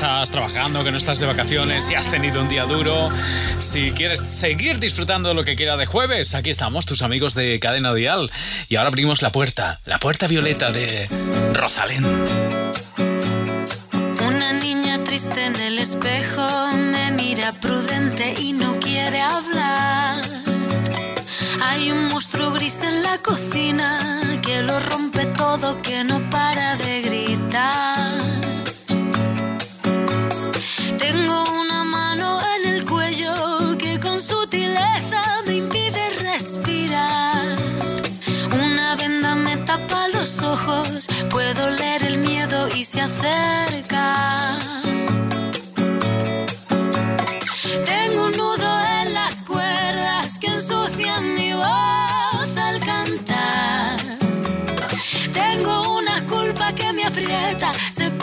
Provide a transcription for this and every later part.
estás trabajando, que no estás de vacaciones, si has tenido un día duro, si quieres seguir disfrutando lo que quiera de jueves, aquí estamos, tus amigos de Cadena Dial. Y ahora abrimos la puerta, la puerta violeta de Rosalén. Una niña triste en el espejo me mira prudente y no quiere hablar. Hay un monstruo gris en la cocina que lo rompe todo, que no para de gritar. Tengo una mano en el cuello que con sutileza me impide respirar. Una venda me tapa los ojos, puedo leer el miedo y se acerca.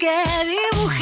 que dibujar.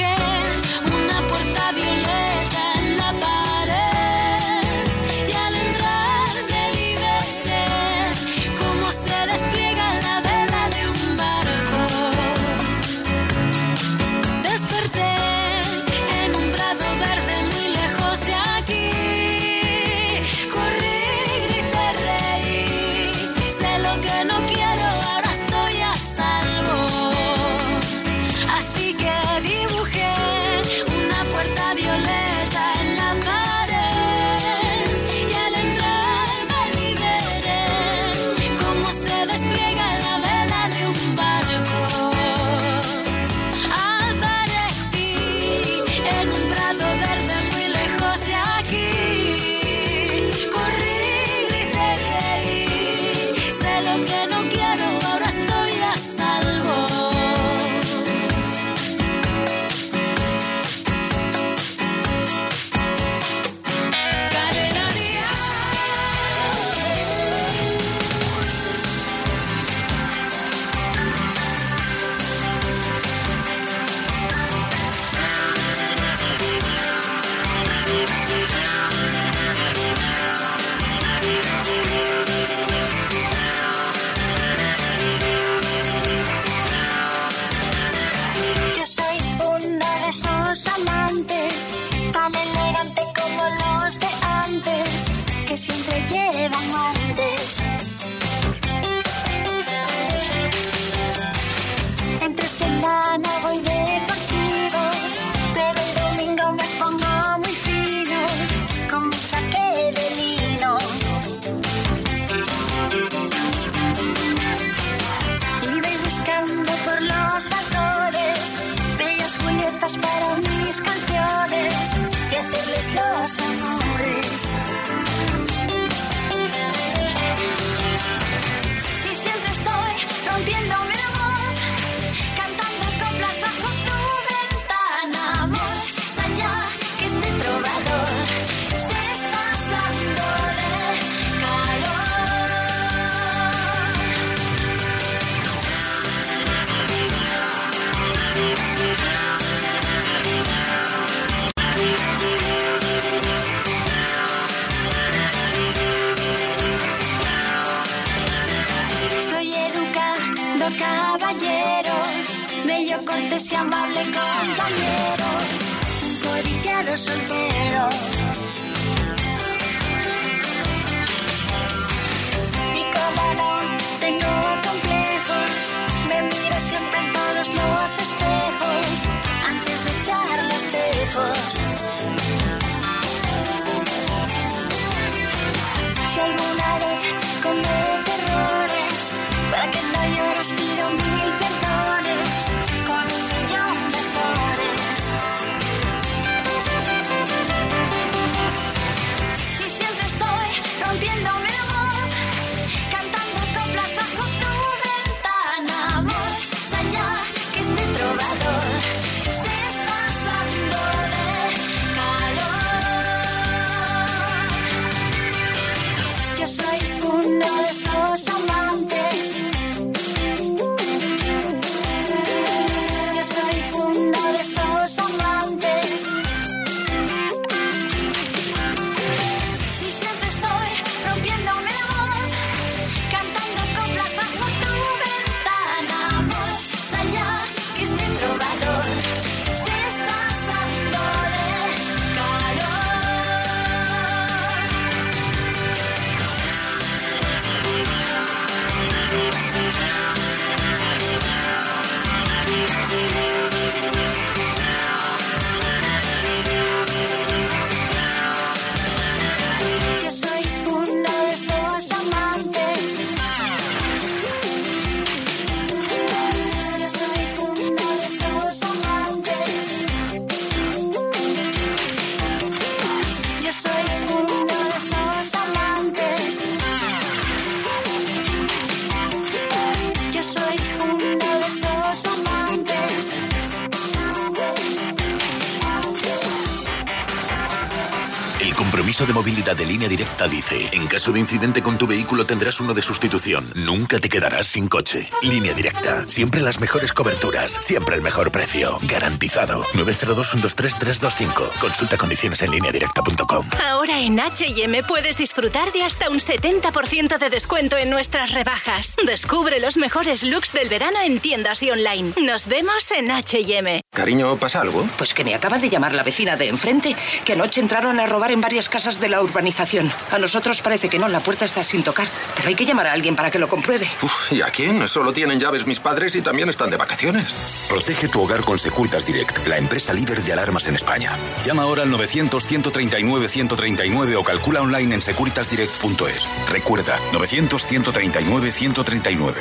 De línea directa dice, en caso de incidente con tu vehículo tendrás uno de sustitución. Nunca te quedarás sin coche. Línea directa. Siempre las mejores coberturas. Siempre el mejor precio. Garantizado. 902-123-325. Consulta condiciones en lineadirecta.com. Ahora en HM puedes disfrutar de hasta un 70% de descuento en nuestras rebajas. Descubre los mejores looks del verano en tiendas y online. Nos vemos en HM. Cariño, ¿pasa algo? Pues que me acaba de llamar la vecina de enfrente, que anoche entraron a robar en varias casas de la urbanización. A nosotros parece que no, la puerta está sin tocar, pero hay que llamar a alguien para que lo compruebe. Uf, ¿Y a quién? Solo tienen llaves mis padres y también están de vacaciones. Protege tu hogar con Securitas Direct, la empresa líder de alarmas en España. Llama ahora al 900-139-139 o calcula online en securitasdirect.es. Recuerda, 900-139-139.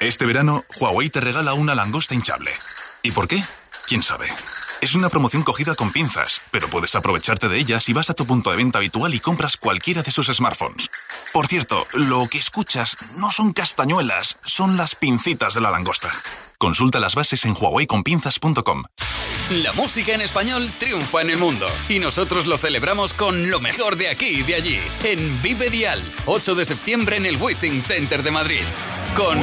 Este verano, Huawei te regala una langosta hinchable. ¿Y por qué? ¿Quién sabe? Es una promoción cogida con pinzas, pero puedes aprovecharte de ella si vas a tu punto de venta habitual y compras cualquiera de sus smartphones. Por cierto, lo que escuchas no son castañuelas, son las pincitas de la langosta. Consulta las bases en huaweiconpinzas.com. La música en español triunfa en el mundo y nosotros lo celebramos con lo mejor de aquí y de allí en Vive Dial, 8 de septiembre en el Withing Center de Madrid, con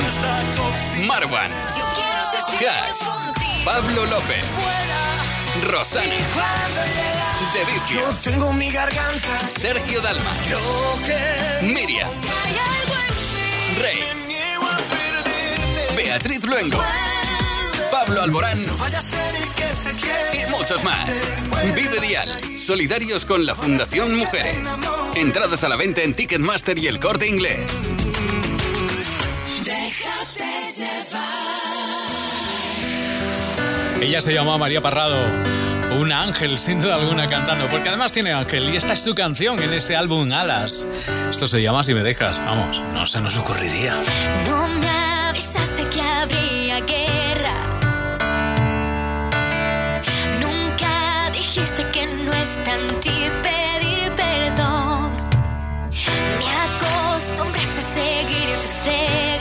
Marwan, Hash, Pablo López, Rosana, De Vicio, tengo mi garganta. Sergio Dalma, Miriam, Rey, Beatriz Luengo, Pablo Alborán. Y muchos más. Vive Dial, solidarios con la Fundación Mujeres. Entradas a la venta en Ticketmaster y el corte inglés. Déjate llevar. Ella se llamaba María Parrado. Un ángel, sin duda alguna, cantando. Porque además tiene ángel y esta es su canción en ese álbum Alas. Esto se llama Si me dejas. Vamos, no se nos ocurriría. No me avisaste que habría guerra. Nunca dijiste que no está en ti pedir perdón. Me acostumbraste a seguir tus reglas.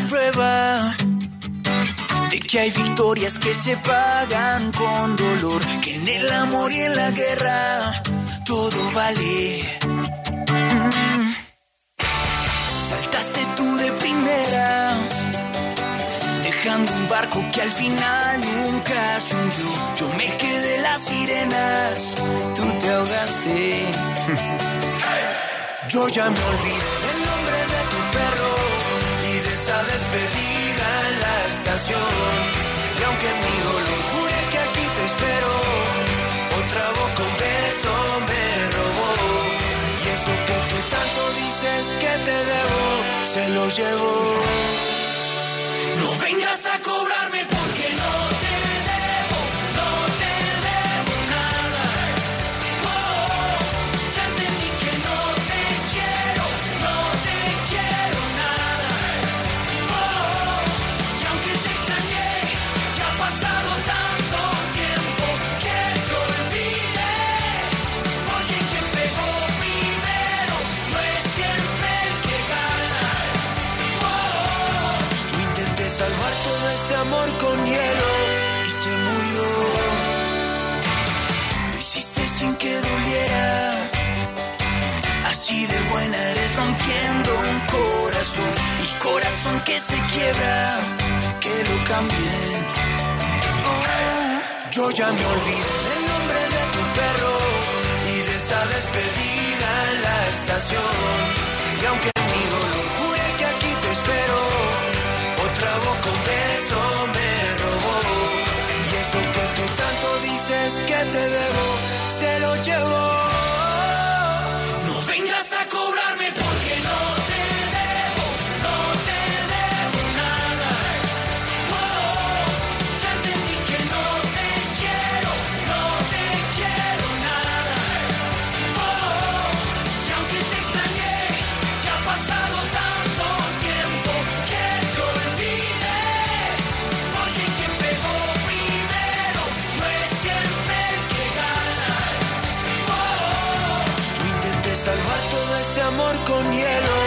prueba de que hay victorias que se pagan con dolor, que en el amor y en la guerra todo vale. Mm. Saltaste tú de primera, dejando un barco que al final nunca se. Yo me quedé las sirenas, tú te ahogaste. Yo ya me olvidé despedida en la estación. Y aunque mi dolor jure que aquí te espero, otra voz con beso me robó. Y eso que tú tanto dices que te debo, se lo llevó. corazón que se quiebra, que lo cambien. Oh, yo ya me olvidé del nombre de tu perro y de esa despedida en la estación. Y aunque mi dolor jure que aquí te espero, otra voz con beso me robó. Y eso que tú tanto dices que te debo. con hielo.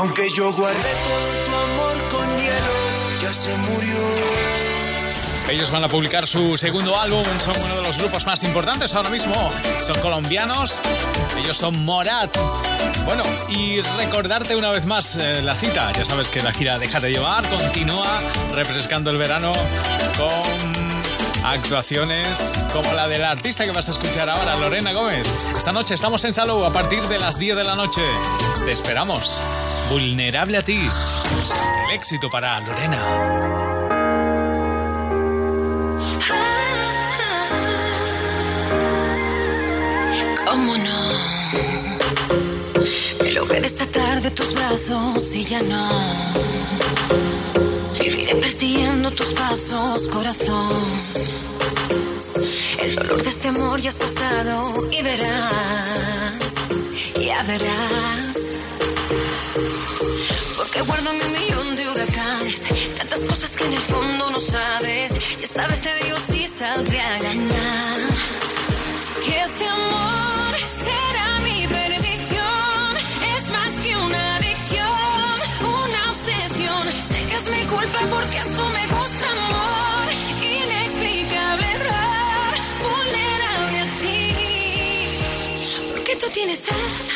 aunque yo guardé todo tu amor con hielo, ya se murió. Ellos van a publicar su segundo álbum, son uno de los grupos más importantes ahora mismo. Son colombianos, ellos son Morat. Bueno, y recordarte una vez más eh, la cita. Ya sabes que la gira deja de llevar continúa refrescando el verano con actuaciones como la del artista que vas a escuchar ahora, Lorena Gómez. Esta noche estamos en Salou a partir de las 10 de la noche. Te esperamos. Vulnerable a ti. El éxito para Lorena. ¿Cómo no? Me logré desatar de tus brazos y ya no Persiguiendo tus pasos, corazón. El dolor de este amor ya has pasado y verás, ya verás. Porque guardo mi millón de huracanes, tantas cosas que en el fondo no sabes. Y esta vez te digo si saldré a ganar. said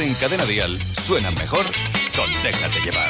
en Cadena Dial suenan mejor con Déjate llevar.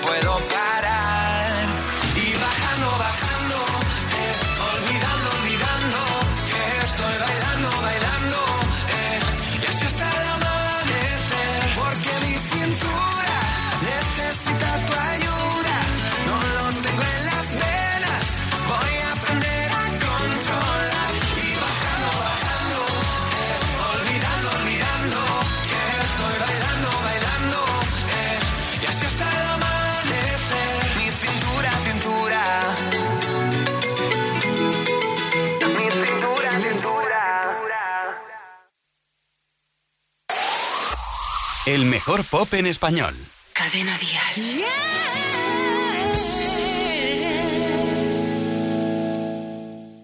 mejor pop en español. Cadena Dial.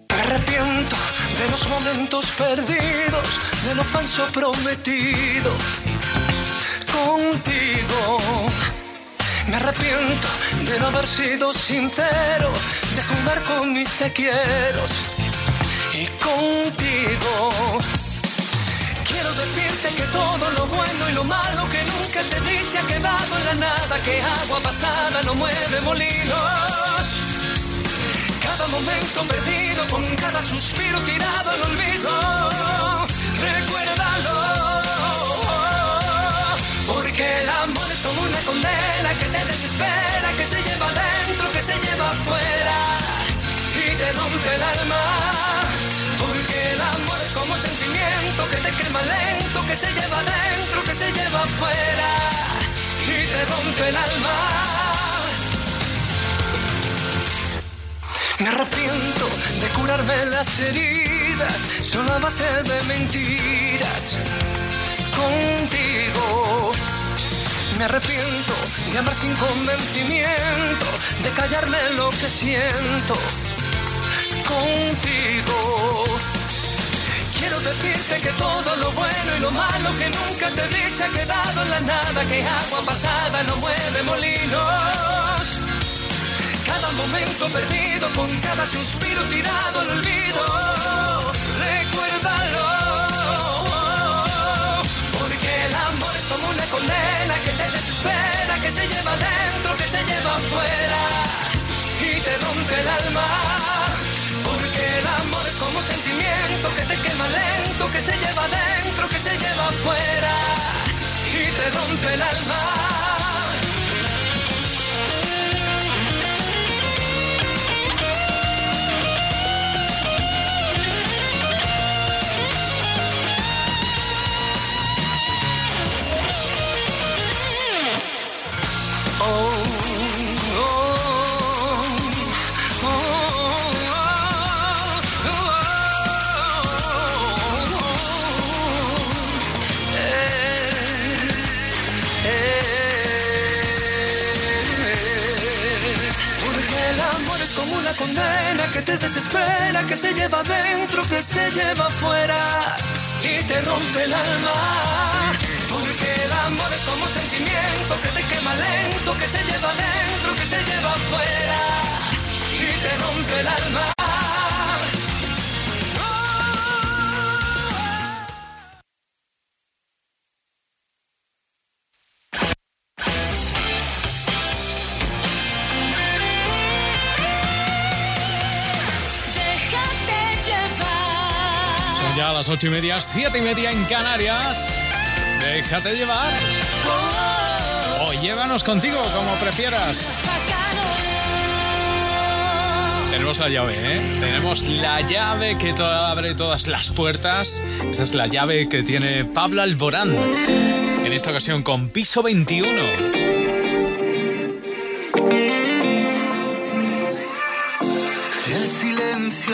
Me arrepiento de los momentos perdidos, de lo falso prometido contigo. Me arrepiento de no haber sido sincero, de jugar con mis te quieros y contigo. Decirte que todo lo bueno y lo malo que nunca te di se ha quedado en la nada, que agua pasada no mueve molinos. Cada momento perdido, con cada suspiro tirado al olvido. Recuérdalo. Porque el amor es como una condena que te desespera, que se lleva adentro, que se lleva afuera y te rompe el alma. Quema lento, que se lleva adentro, que se lleva afuera y te rompe el alma. Me arrepiento de curarme las heridas solo a base de mentiras contigo. Me arrepiento de amar sin convencimiento, de callarme lo que siento contigo. Decirte que todo lo bueno y lo malo que nunca te di se ha quedado en la nada, que agua pasada no mueve molinos. Cada momento perdido, con cada suspiro tirado al olvido. Recuérdalo. Porque el amor es como una condena que te desespera, que se lleva dentro, que se lleva afuera y te rompe el alma. Porque el amor es como sentimiento que te quema lento, que se lleva dentro, que se lleva afuera y te rompe el alma. Condena que te desespera, que se lleva dentro, que se lleva afuera y te rompe el alma. Porque el amor es como sentimiento que te quema lento, que se lleva dentro, que se lleva afuera y te rompe el alma. Las ocho y media, siete y media en Canarias. Déjate llevar. O llévanos contigo, como prefieras. Tenemos la llave, ¿eh? Tenemos la llave que to- abre todas las puertas. Esa es la llave que tiene Pablo Alborán. En esta ocasión con piso 21.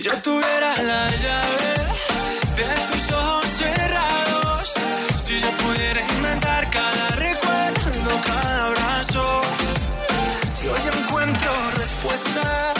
Si yo tuviera la llave de tus ojos cerrados, si yo pudiera inventar cada recuerdo, cada abrazo, si hoy encuentro respuesta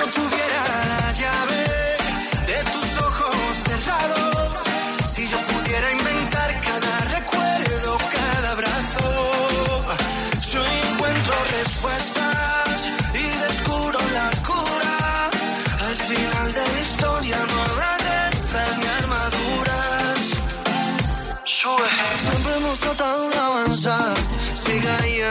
Yo tuviera la llave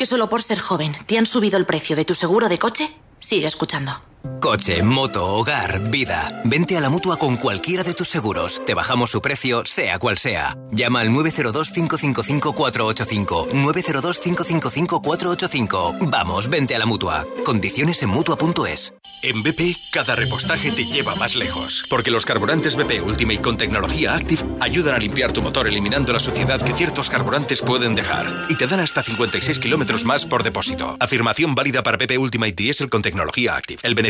que solo por ser joven te han subido el precio de tu seguro de coche, sigue escuchando. Coche, moto, hogar, vida. Vente a la mutua con cualquiera de tus seguros. Te bajamos su precio, sea cual sea. Llama al 902-555-485. 902-555-485. Vamos, vente a la mutua. Condiciones en mutua.es. En BP, cada repostaje te lleva más lejos. Porque los carburantes BP Ultimate con tecnología Active ayudan a limpiar tu motor eliminando la suciedad que ciertos carburantes pueden dejar. Y te dan hasta 56 kilómetros más por depósito. Afirmación válida para BP Ultimate Diesel con tecnología Active. El beneficio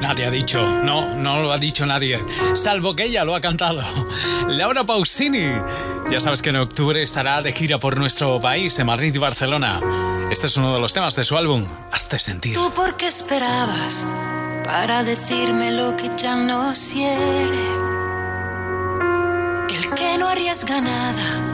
Nadie ha dicho, no, no lo ha dicho nadie, salvo que ella lo ha cantado. Laura Pausini. Ya sabes que en octubre estará de gira por nuestro país, en Madrid y Barcelona. Este es uno de los temas de su álbum, Hazte sentir. ¿Tú por qué esperabas para decirme lo que ya no quiere? El que no arriesga nada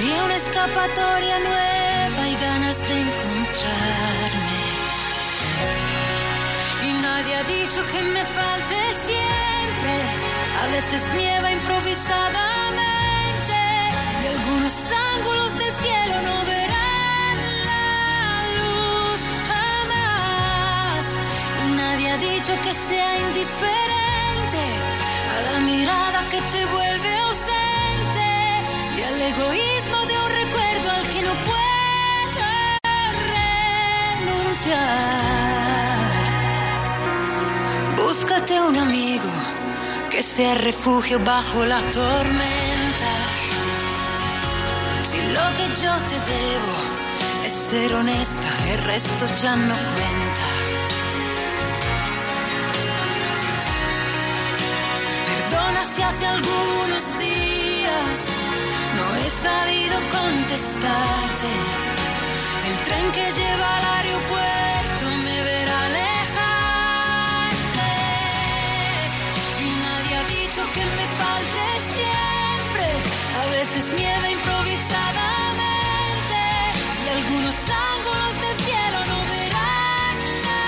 Tenía una escapatoria nueva y ganas de encontrarme. Y nadie ha dicho que me falte siempre. A veces nieva improvisadamente y algunos ángulos del cielo no verán la luz jamás. Y nadie ha dicho que sea indiferente a la mirada que te vuelve ausente al egoísmo de un recuerdo al que no puedo renunciar. Búscate un amigo que sea refugio bajo la tormenta. Si lo que yo te debo es ser honesta, el resto ya no cuenta. Perdona si hace algunos días sabido contestarte. El tren que lleva al aeropuerto me verá alejarte. Y nadie ha dicho que me falte siempre. A veces nieva improvisadamente. Y algunos ángulos del cielo no verán la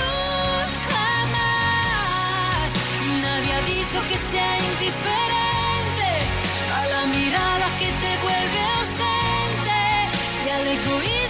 luz jamás. Y nadie ha dicho que sea indiferente que te vuelve ausente. Y al egoísmo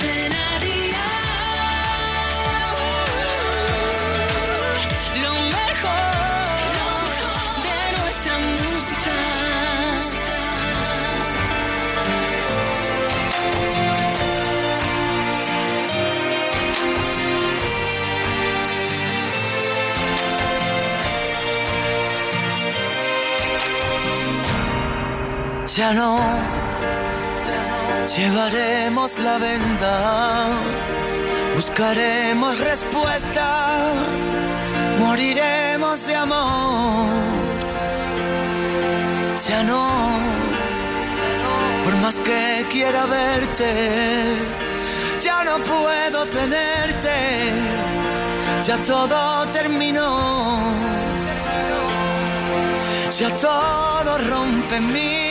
Ya no llevaremos la venda, buscaremos respuestas, moriremos de amor. Ya no, por más que quiera verte, ya no puedo tenerte, ya todo terminó. Ya todo rompe en mí,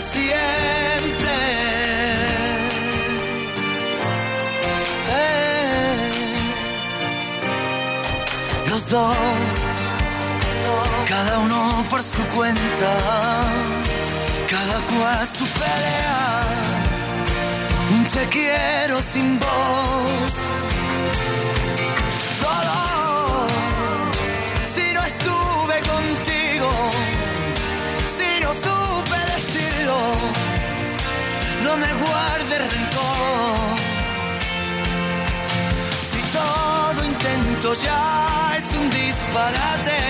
siempre. Eh. Los dos, cada uno por su cuenta, cada cual su pelea. Te quiero sin voz. Solo si no estuve contigo, no me guarde rencor. Si todo intento ya es un disparate,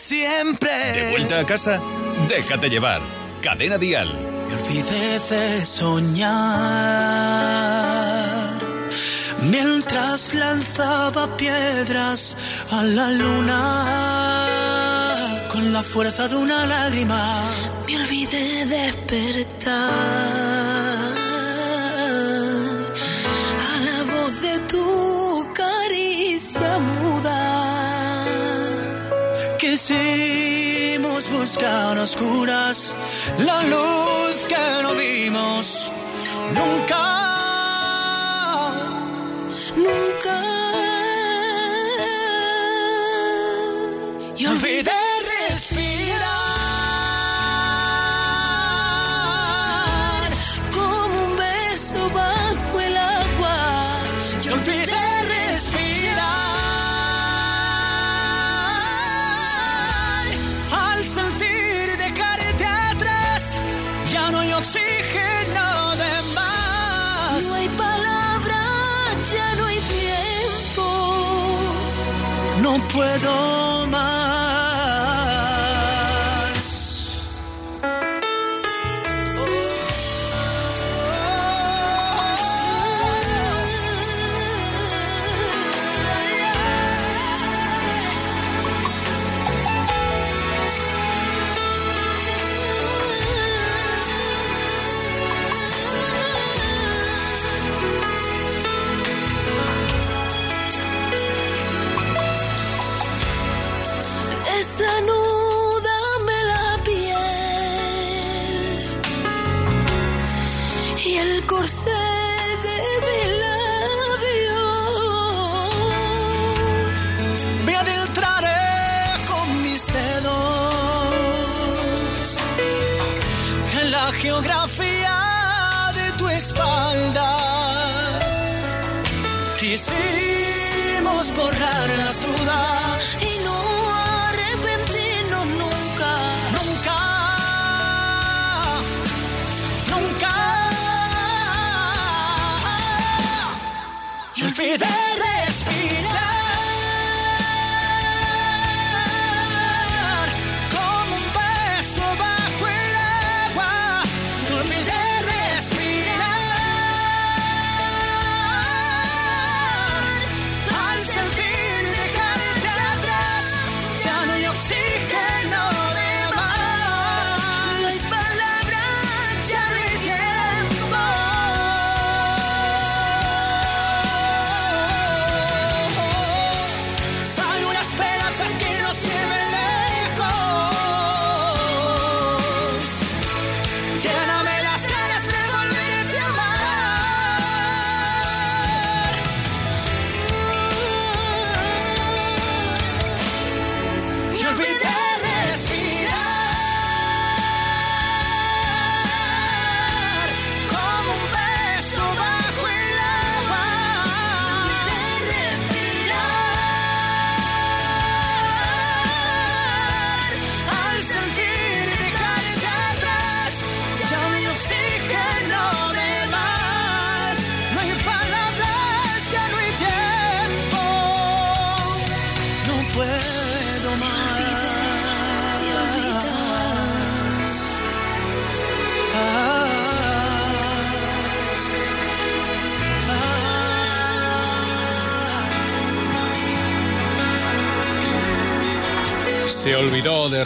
Siempre. ¿De vuelta a casa? Déjate llevar. Cadena Dial. Me olvidé de soñar mientras lanzaba piedras a la luna con la fuerza de una lágrima. Me olvidé de despertar Quisimos buscar a oscuras la luz que no vimos nunca. Nunca. Y olvidé puedo más.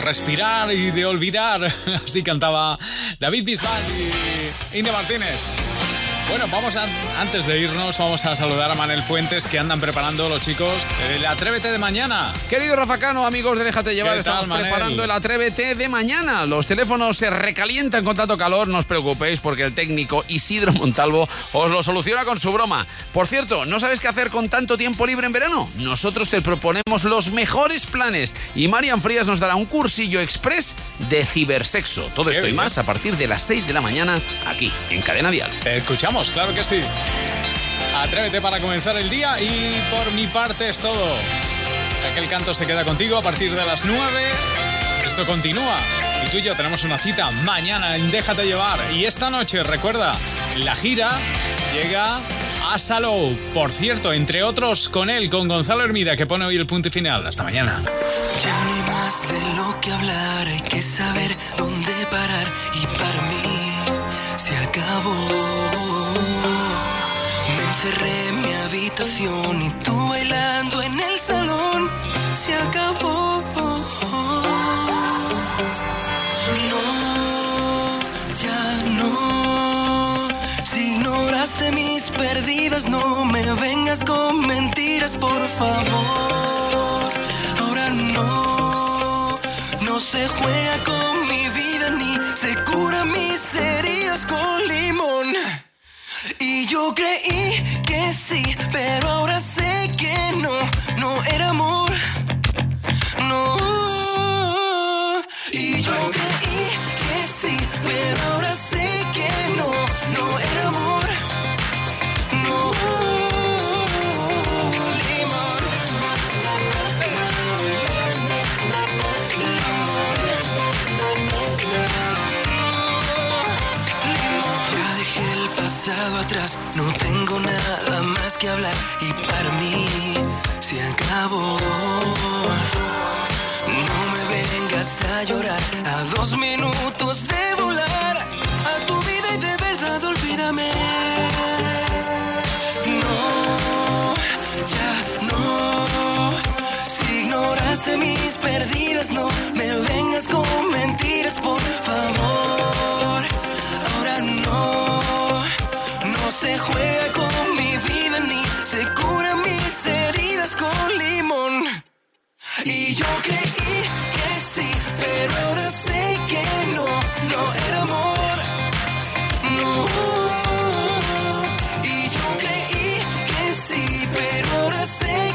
Respirar y de olvidar. Así cantaba David Bisbal y Inde Martínez. Bueno, vamos a, antes de irnos, vamos a saludar a Manel Fuentes que andan preparando los chicos el Atrévete de mañana. Querido Rafa Cano, amigos de Déjate Llevar, ¿Qué tal, estamos preparando el Atrévete de mañana. Los teléfonos se recalientan con tanto calor, no os preocupéis porque el técnico Isidro Montalvo os lo soluciona con su broma. Por cierto, ¿no sabes qué hacer con tanto tiempo libre en verano? Nosotros te proponemos los mejores planes y Marian Frías nos dará un cursillo express de cibersexo. Todo Qué esto y más a partir de las 6 de la mañana aquí en Cadena Dial. Te claro que sí. Atrévete para comenzar el día y por mi parte es todo. Aquel canto se queda contigo a partir de las 9. Esto continúa. Y tú y yo tenemos una cita mañana en Déjate llevar. Y esta noche, recuerda, la gira llega a Salou. Por cierto, entre otros con él, con Gonzalo Hermida, que pone hoy el punto y final. Hasta mañana. Ya no hay más de lo que hablar, hay que saber dónde parar y para mí se acabó. En mi habitación y tú bailando en el salón se acabó. No, ya no. Si ignoraste mis perdidas, no me vengas con mentiras, por favor. Ahora no, no se juega con mi vida ni se cura mis heridas con limón. Y yo creí que sí, pero ahora sé que no, no era amor. No. Y yo creí que sí, pero ahora sé no tengo nada más que hablar y para mí se acabó. No me vengas a llorar a dos minutos de volar a tu vida y de verdad olvídame. No, ya no. Si ignoraste mis perdidas, no me vengas con mentiras, por favor. Se juega con mi vida ni se curan mis heridas con limón. Y yo creí que sí, pero ahora sé que no, no era amor. No. Y yo creí que sí, pero ahora sé que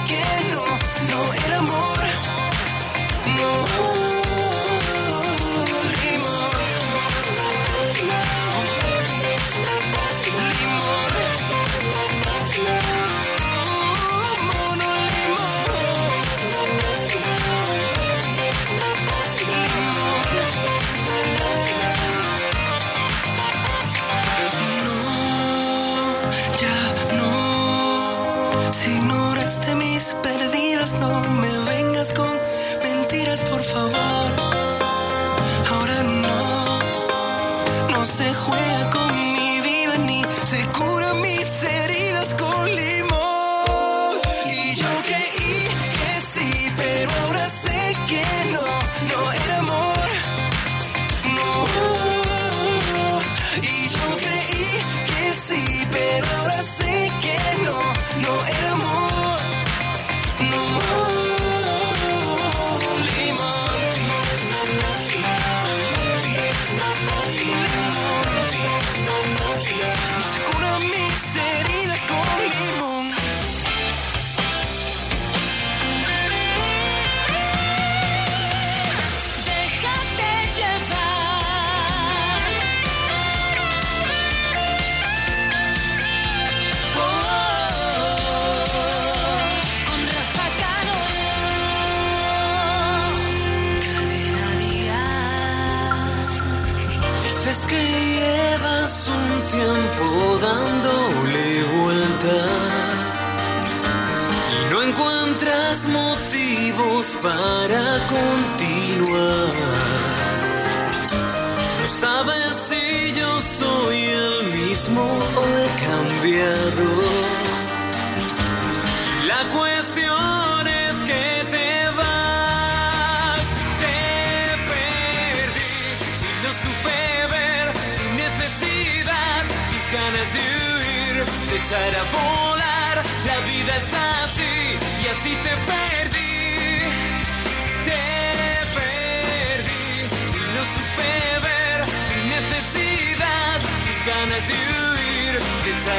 mismo o he cambiado. La cuestión es que te vas, te perdí y no supe ver tu necesidad, tus ganas de huir, de echar a volar. La vida es así y así te perdí,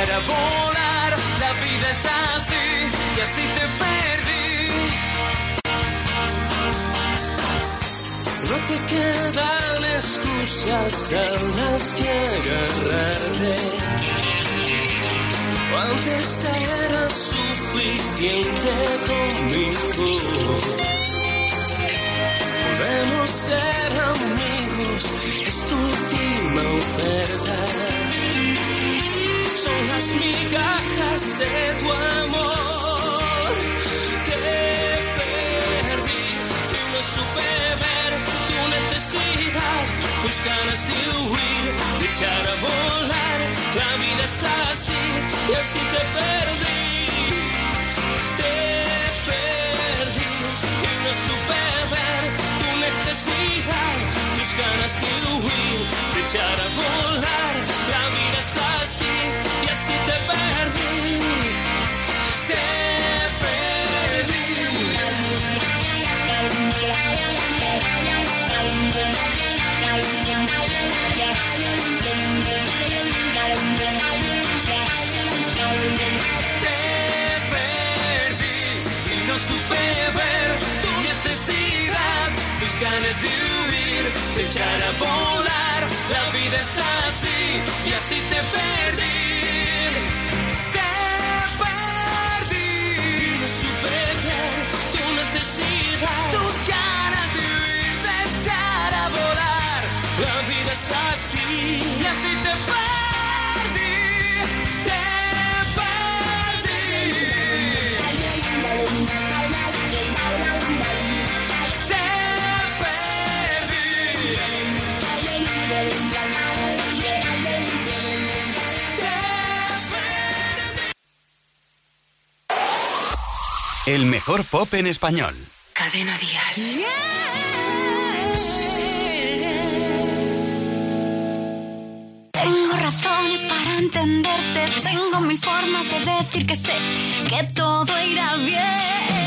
de echar a volar. La vida es así y así te perdí. No te quedan excusas las que agarrarte. Antes eras suficiente conmigo. Podemos ser amigos, es tu última oferta. Las migajas de tu amor. Te perdí y no supe ver tu necesidad, tus ganas de huir, de echar a volar. La vida es así y así te perdí. Te perdí y no supe ver tu necesidad, tus ganas de huir, de echar a volar. La vida es así de huir, de echar a volar. La vida es así y así te perdí. El mejor pop en español. Cadena Díaz. Yeah. Tengo razones para entenderte. Tengo mil formas de decir que sé que todo irá bien.